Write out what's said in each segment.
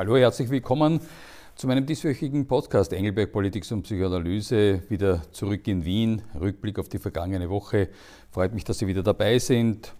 Hallo, herzlich willkommen zu meinem dieswöchigen Podcast Engelberg Politik und Psychoanalyse. Wieder zurück in Wien. Rückblick auf die vergangene Woche. Freut mich, dass Sie wieder dabei sind.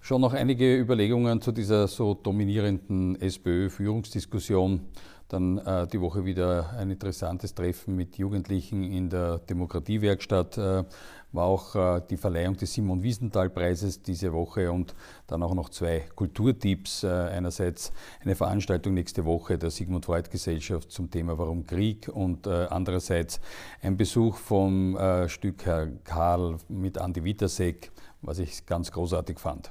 Schon noch einige Überlegungen zu dieser so dominierenden SPÖ-Führungsdiskussion. Dann äh, die Woche wieder ein interessantes Treffen mit Jugendlichen in der Demokratiewerkstatt. Äh, war auch äh, die Verleihung des Simon Wiesenthal-Preises diese Woche und dann auch noch zwei Kulturtipps. Äh, einerseits eine Veranstaltung nächste Woche der Sigmund Freud Gesellschaft zum Thema Warum Krieg und äh, andererseits ein Besuch vom äh, Stück Herr Karl mit Andi Wittersek, was ich ganz großartig fand.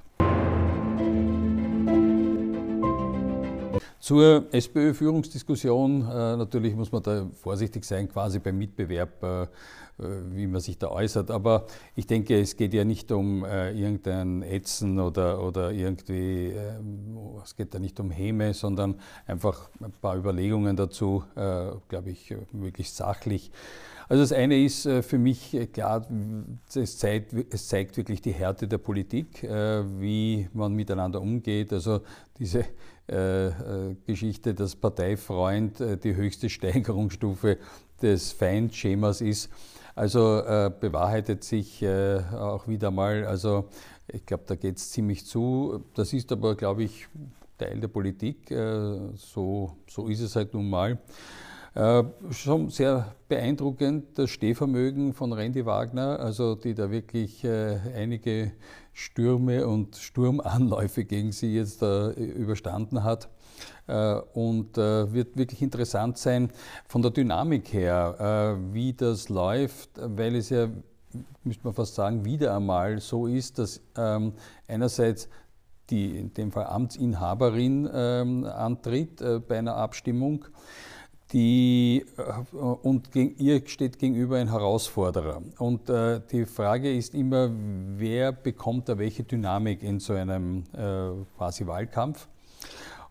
Zur SPÖ-Führungsdiskussion, äh, natürlich muss man da vorsichtig sein, quasi beim Mitbewerb, äh, wie man sich da äußert. Aber ich denke, es geht ja nicht um äh, irgendein Ätzen oder, oder irgendwie, äh, es geht da nicht um Häme, sondern einfach ein paar Überlegungen dazu, äh, glaube ich, wirklich sachlich. Also das eine ist äh, für mich klar, es zeigt, es zeigt wirklich die Härte der Politik, wie man miteinander umgeht. Also diese Geschichte, dass Parteifreund die höchste Steigerungsstufe des Feindschemas ist. Also bewahrheitet sich auch wieder mal. Also ich glaube, da geht es ziemlich zu. Das ist aber, glaube ich, Teil der Politik. so, so ist es halt nun mal. Äh, schon sehr beeindruckend das Stehvermögen von Randy Wagner, also die da wirklich äh, einige Stürme und Sturmanläufe gegen sie jetzt äh, überstanden hat. Äh, und äh, wird wirklich interessant sein von der Dynamik her, äh, wie das läuft, weil es ja, müsste man fast sagen, wieder einmal so ist, dass ähm, einerseits die in dem Fall Amtsinhaberin ähm, antritt bei einer Abstimmung die, äh, und ihr steht gegenüber ein Herausforderer. Und äh, die Frage ist immer, wer bekommt da welche Dynamik in so einem äh, quasi Wahlkampf?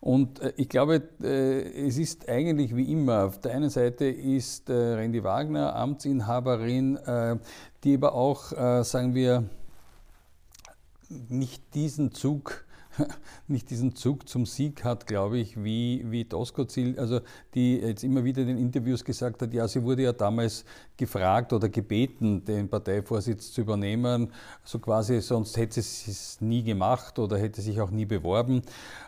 Und ich glaube, es ist eigentlich wie immer. Auf der einen Seite ist Randy Wagner Amtsinhaberin, die aber auch, sagen wir, nicht diesen Zug nicht diesen Zug zum Sieg hat, glaube ich, wie, wie Doskozil, also die jetzt immer wieder in den Interviews gesagt hat, ja, sie wurde ja damals gefragt oder gebeten, den Parteivorsitz zu übernehmen, so quasi, sonst hätte sie es nie gemacht oder hätte sich auch nie beworben.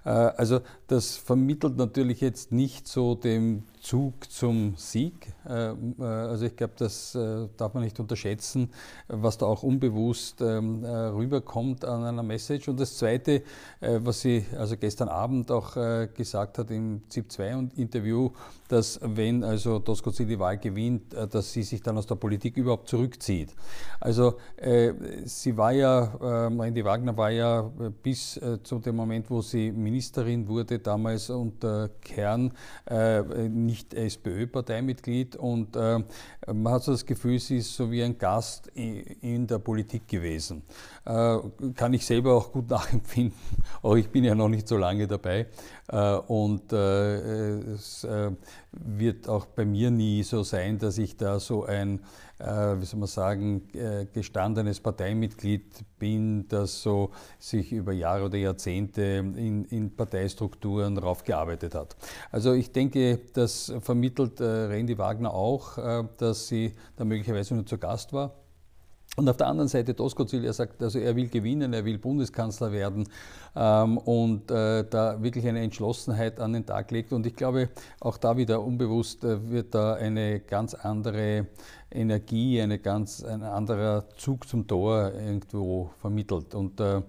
Äh, also das vermittelt natürlich jetzt nicht so dem Zug zum Sieg. Äh, äh, also ich glaube, das darf man nicht unterschätzen, was da auch unbewusst ähm, rüberkommt an einer Message. Und das Zweite, was sie also gestern Abend auch gesagt hat im ZIP-2-Interview, dass wenn also Doskozil die Wahl gewinnt, dass sie sich dann aus der Politik überhaupt zurückzieht. Also äh, sie war ja, äh, Randy Wagner war ja äh, bis äh, zu dem Moment, wo sie Ministerin wurde, damals unter Kern äh, nicht SPÖ-Parteimitglied und äh, man hat so das Gefühl, sie ist so wie ein Gast in der Politik gewesen. kann ich selber auch gut nachempfinden, aber ich bin ja noch nicht so lange dabei und es wird auch bei mir nie so sein, dass ich da so ein, äh, wie soll man sagen, äh, gestandenes Parteimitglied bin, das so sich über Jahre oder Jahrzehnte in, in Parteistrukturen raufgearbeitet hat. Also ich denke, das vermittelt äh, Randy Wagner auch, äh, dass sie da möglicherweise nur zu Gast war und auf der anderen Seite Doskozil, er sagt, also er will gewinnen, er will Bundeskanzler werden ähm, und äh, da wirklich eine Entschlossenheit an den Tag legt. Und ich glaube, auch da wieder unbewusst äh, wird da eine ganz andere Energie, eine ganz, ein anderer Zug zum Tor irgendwo vermittelt. Und äh,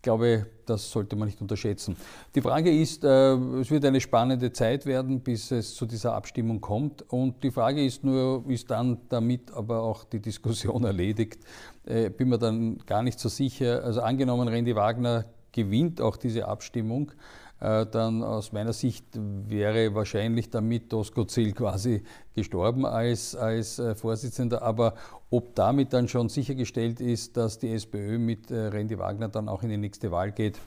ich glaube, das sollte man nicht unterschätzen. Die Frage ist, äh, es wird eine spannende Zeit werden, bis es zu dieser Abstimmung kommt. Und die Frage ist nur, ist dann damit aber auch die Diskussion erledigt? Äh, bin mir dann gar nicht so sicher. Also angenommen, Randy Wagner gewinnt auch diese Abstimmung, dann aus meiner Sicht wäre wahrscheinlich damit Doskozil quasi gestorben als, als äh, Vorsitzender. Aber ob damit dann schon sichergestellt ist, dass die SPÖ mit äh, Randy Wagner dann auch in die nächste Wahl geht,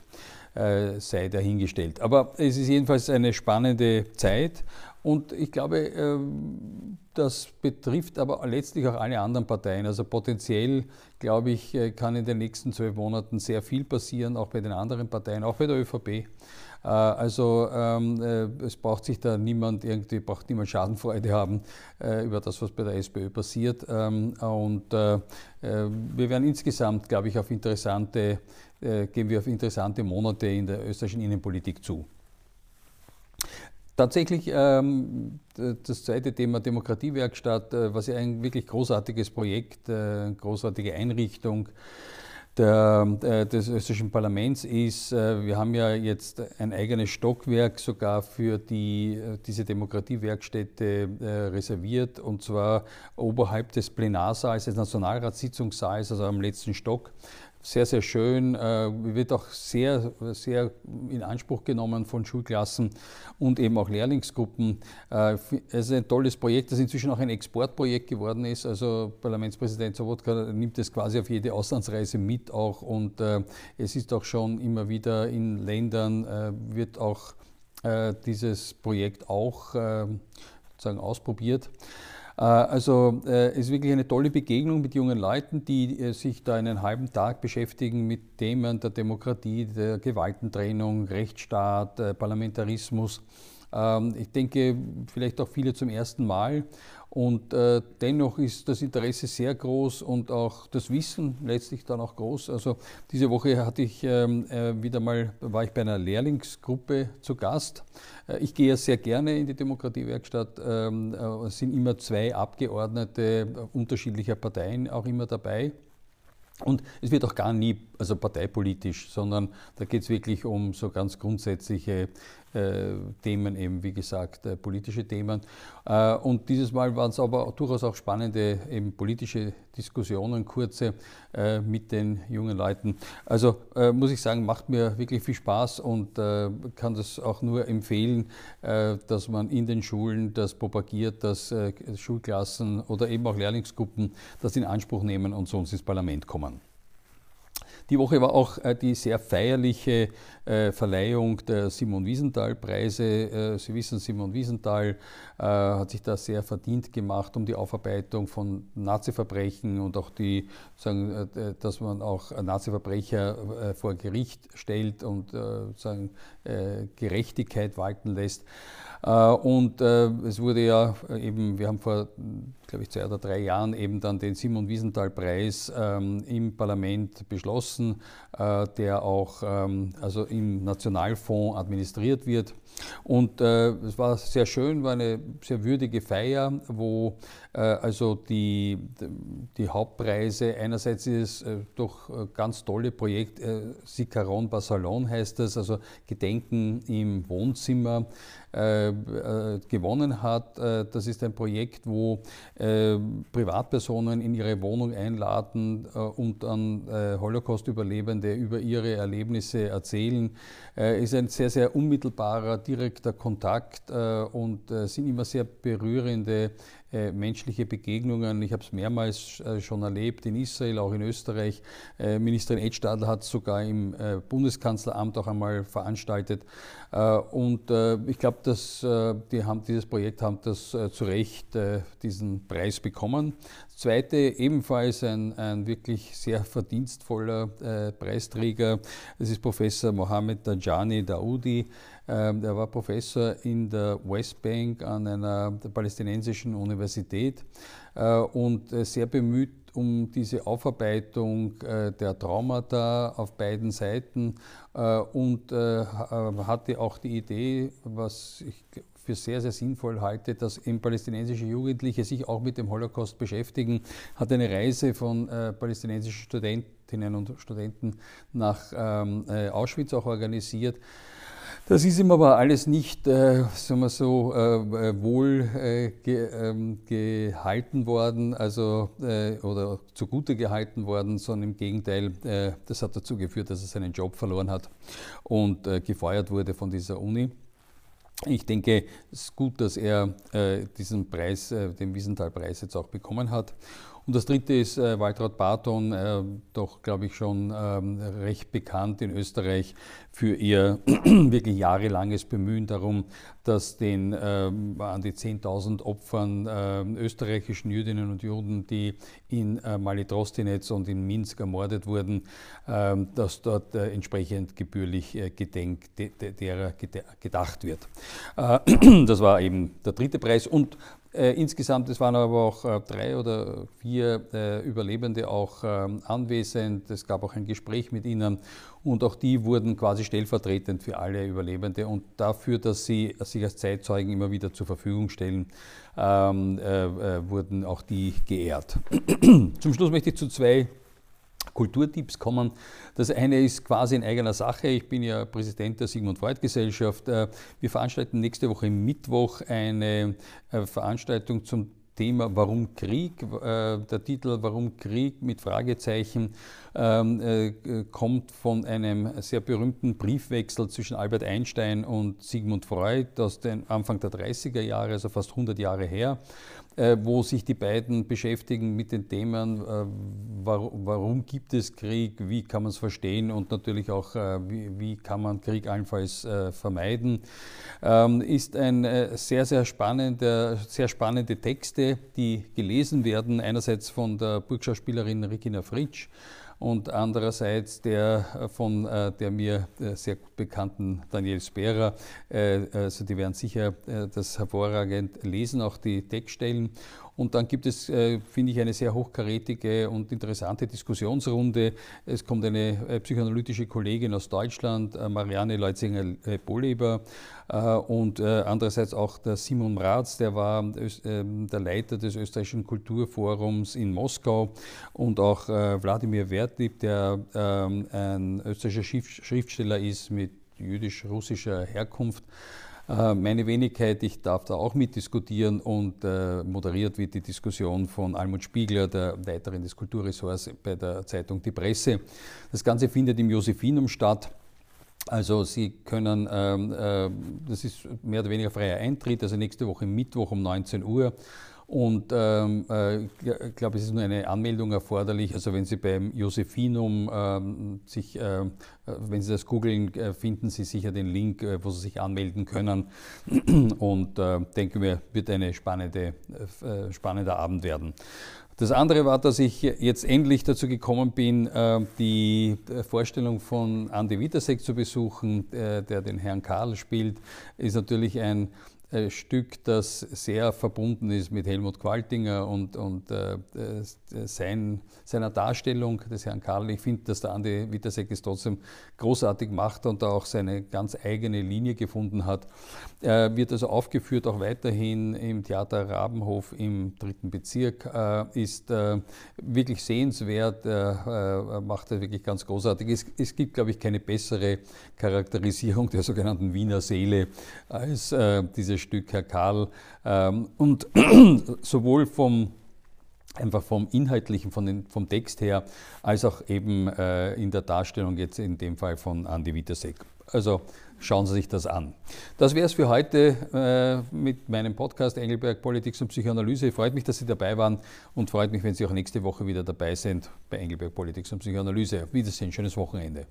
sei dahingestellt. Aber es ist jedenfalls eine spannende Zeit und ich glaube, ähm, das betrifft aber letztlich auch alle anderen Parteien. Also potenziell, glaube ich, kann in den nächsten zwölf Monaten sehr viel passieren, auch bei den anderen Parteien, auch bei der ÖVP. Also ähm, es braucht sich da niemand irgendwie, braucht niemand Schadenfreude haben über das, was bei der SPÖ passiert. Ähm, und wir werden insgesamt, glaube ich, auf interessante, gehen wir auf interessante Monate in der österreichischen Innenpolitik zu. Tatsächlich ähm, das zweite Thema Demokratiewerkstatt, äh, was ja ein wirklich großartiges Projekt, äh, großartige Einrichtung der, äh, des österreichischen Parlaments ist. Äh, wir haben ja jetzt ein eigenes Stockwerk sogar für die, äh, diese Demokratiewerkstätte äh, reserviert und zwar oberhalb des Plenarsaals, des Nationalratssitzungssaals, also am letzten Stock sehr, sehr schön, äh, wird auch sehr, sehr in Anspruch genommen von Schulklassen und eben auch Lehrlingsgruppen. Äh, es ist ein tolles Projekt, das inzwischen auch ein Exportprojekt geworden ist. Also Parlamentspräsident Sobotka nimmt es quasi auf jede Auslandsreise mit auch und äh, es ist auch schon immer wieder in Ländern, wird auch dieses Projekt auch sozusagen ausprobiert. Äh, also äh, es ist wirklich eine tolle Begegnung mit jungen Leuten, die äh, sich da einen halben Tag beschäftigen mit Themen der Demokratie, der Gewaltentrennung, Rechtsstaat, Parlamentarismus. Ähm, ich denke, vielleicht auch viele zum ersten Mal. Und äh, dennoch ist das Interesse sehr groß und auch das Wissen letztlich dann auch groß. Also diese Woche hatte ich ähm, äh, wieder mal, war ich bei einer Lehrlingsgruppe zu Gast. Äh, ich gehe ja sehr gerne in die Demokratiewerkstatt. Ähm, äh, es sind immer zwei Abgeordnete unterschiedlicher Parteien auch immer dabei. Und es wird auch gar nie also parteipolitisch, sondern da geht es wirklich um so ganz grundsätzliche äh, Themen, eben wie gesagt, äh, politische Themen. Äh, und dieses Mal waren es aber durchaus auch spannende eben politische Diskussionen, kurze äh, mit den jungen Leuten. Also äh, muss ich sagen, macht mir wirklich viel Spaß und äh, kann das auch nur empfehlen, dass man in den Schulen das propagiert, dass Schulklassen oder eben auch Lehrlingsgruppen das in Anspruch nehmen und uns ins Parlament kommen. Die Woche war auch äh, die sehr feierliche äh, Verleihung der Simon Wiesenthal-Preise. Äh, Sie wissen, Simon Wiesenthal hat sich da sehr verdient gemacht um die Aufarbeitung von Nazi-Verbrechen und auch die, sagen, dass man auch Nazi-Verbrecher vor Gericht stellt und sagen, Gerechtigkeit walten lässt. Und es wurde ja eben, wir haben vor glaube ich, zwei oder drei Jahren eben dann den Simon Wiesenthal-Preis ähm, im Parlament beschlossen, äh, der auch ähm, also im Nationalfonds administriert wird. Und äh, es war sehr schön, war eine sehr würdige Feier, wo äh, also die, die Hauptpreise, einerseits ist es äh, doch äh, ganz tolle Projekt, äh, Sicaron Basalon heißt das, also Gedenken im Wohnzimmer, äh, gewonnen hat. das ist ein Projekt, wo Privatpersonen in ihre Wohnung einladen und an Holocaust-Überlebende über ihre Erlebnisse erzählen. ist ein sehr, sehr unmittelbarer direkter Kontakt äh, und äh, sind immer sehr berührende äh, menschliche Begegnungen. Ich habe es mehrmals äh, schon erlebt in Israel, auch in Österreich. Äh, Ministerin Edstadler hat es sogar im Bundeskanzleramt auch einmal veranstaltet. und ich glaube, dass die haben, dieses Projekt haben das zu Recht diesen Preis bekommen. Zweite, ebenfalls ein, ein wirklich sehr verdienstvoller Preisträger, das ist Professor Mohammed Dajani Daoudi. Ähm, er war Professor in der Westbank an einer palästinensischen Universität äh, und äh, sehr bemüht um diese Aufarbeitung äh, der Traumata auf beiden Seiten und hatte auch die Idee, was ich für sehr, sehr sinnvoll halte, dass eben palästinensische Jugendliche sich auch mit dem Holocaust beschäftigen, hat eine Reise von palästinensischen Studentinnen und Studenten nach ähm, Auschwitz auch organisiert. Das ist ihm aber alles nicht, äh, sagen wir so, äh, äh, wohl äh, ge, ähm, gehalten worden, also äh, oder zugute gehalten worden, sondern im Gegenteil, äh, das hat dazu geführt, dass er seinen Job verloren hat und gefeuert wurde von dieser Uni. Ich denke, es ist gut, dass er diesen Preis, den Wiesenthal-Preis jetzt auch bekommen hat. Und das dritte ist äh, Waltraud Barton, äh, doch glaube ich schon ähm, recht bekannt in Österreich für ihr wirklich jahrelanges Bemühen darum, dass den ähm, an die 10.000 Opfern äh, österreichischen Jüdinnen und Juden, die in äh, Malitrostinetz und in Minsk ermordet wurden, äh, dass dort äh, entsprechend gebührlich äh, gedenkt, de, de, derer gedacht wird. Äh, das war eben der dritte Preis und insgesamt, es waren aber auch äh, drei oder vier äh, Überlebende auch ähm, anwesend. Es gab auch ein Gespräch mit ihnen und auch die wurden quasi stellvertretend für alle Überlebende und dafür, dass sie sich als Zeitzeugen immer wieder zur Verfügung stellen, ähm, äh, äh, wurden auch die geehrt. Zum Schluss möchte ich zu zwei Kulturtipps kommen. Das eine ist quasi in eigener Sache. Ich bin ja Präsident der Sigmund Freud Gesellschaft. Äh, wir veranstalten nächste Woche Mittwoch eine äh, Veranstaltung zum Thema Warum Krieg? Äh, der Titel Warum Krieg mit Fragezeichen ähm, kommt von einem sehr berühmten Briefwechsel zwischen Albert Einstein und Sigmund Freud aus den Anfang der 30er Jahre, also fast 100 Jahre her. Äh, wo sich die beiden beschäftigen mit den Themen, äh, warum, gibt es Krieg, wie kann man es verstehen und natürlich auch, äh, wie, kann man Krieg allenfalls vermeiden, ähm, ist ein sehr, sehr spannender, sehr spannende Texte, die gelesen werden, einerseits von der Burgschauspielerin Regina Fritsch, und andererseits der äh, von äh, der mir äh, sehr bekannten Daniel Sperer. Also die werden sicher das hervorragend lesen, auch die Textstellen. Und dann gibt es, äh, finde ich, eine sehr hochkarätige und interessante Diskussionsrunde. Es kommt eine äh, psychoanalytische Kollegin aus Deutschland, äh, Marianne Leutzinger-Bolleber, und andererseits auch der Simon Ratz, der war ähm, der Leiter des österreichischen Kulturforums in Moskau, und auch Wladimir Wertib, der ähm, ein österreichischer Schriftsteller ist mit jüdisch-russischer Herkunft. Äh, meine Wenigkeit, ich darf da auch mitdiskutieren und äh, moderiert wird die Diskussion von Almut Spiegler, der Leiterin des Kulturressorts bei der Zeitung Die Presse. Das Ganze findet im Josephinum statt. Also Sie können, ähm, äh, das ist mehr oder weniger freier Eintritt, also nächste Woche Mittwoch um 19 Uhr. Und ähm, äh, ich glaube, es ist nur eine Anmeldung erforderlich. Also wenn Sie beim Josephinum ähm, sich, äh, wenn Sie das googeln, äh, finden Sie sicher den Link, äh, wo Sie sich anmelden können. Und äh, denke mir, wird ein spannende, spannender Abend werden. Das andere war, dass ich jetzt endlich dazu gekommen bin, die Vorstellung von Andy Witasek zu besuchen, der den Herrn Karl spielt. Ist natürlich ein Stück, das sehr verbunden ist mit Helmut Qualtinger und, und äh, sein, seiner Darstellung des Herrn Karl. Ich finde, dass der Andi Wittersek es trotzdem großartig macht und da auch seine ganz eigene Linie gefunden hat. Er wird also aufgeführt auch weiterhin im Theater Rabenhof im dritten Bezirk, äh, ist äh, wirklich sehenswert, äh, macht er wirklich ganz großartig. Es, es gibt, glaube ich, keine bessere Charakterisierung der sogenannten Wiener Seele als äh, diese Stück, Herr Karl. Ähm, und sowohl vom einfach vom Inhaltlichen, von den, vom Text her, als auch eben äh, in der Darstellung jetzt in dem Fall von Andy Witasek. Also schauen Sie sich das an. Das wäre es für heute äh, mit meinem Podcast Engelberg Politik und Psychoanalyse. Freut mich, dass Sie dabei waren und freut mich, wenn Sie auch nächste Woche wieder dabei sind bei Engelberg Politik und Psychoanalyse. Wiedersehen, schönes Wochenende.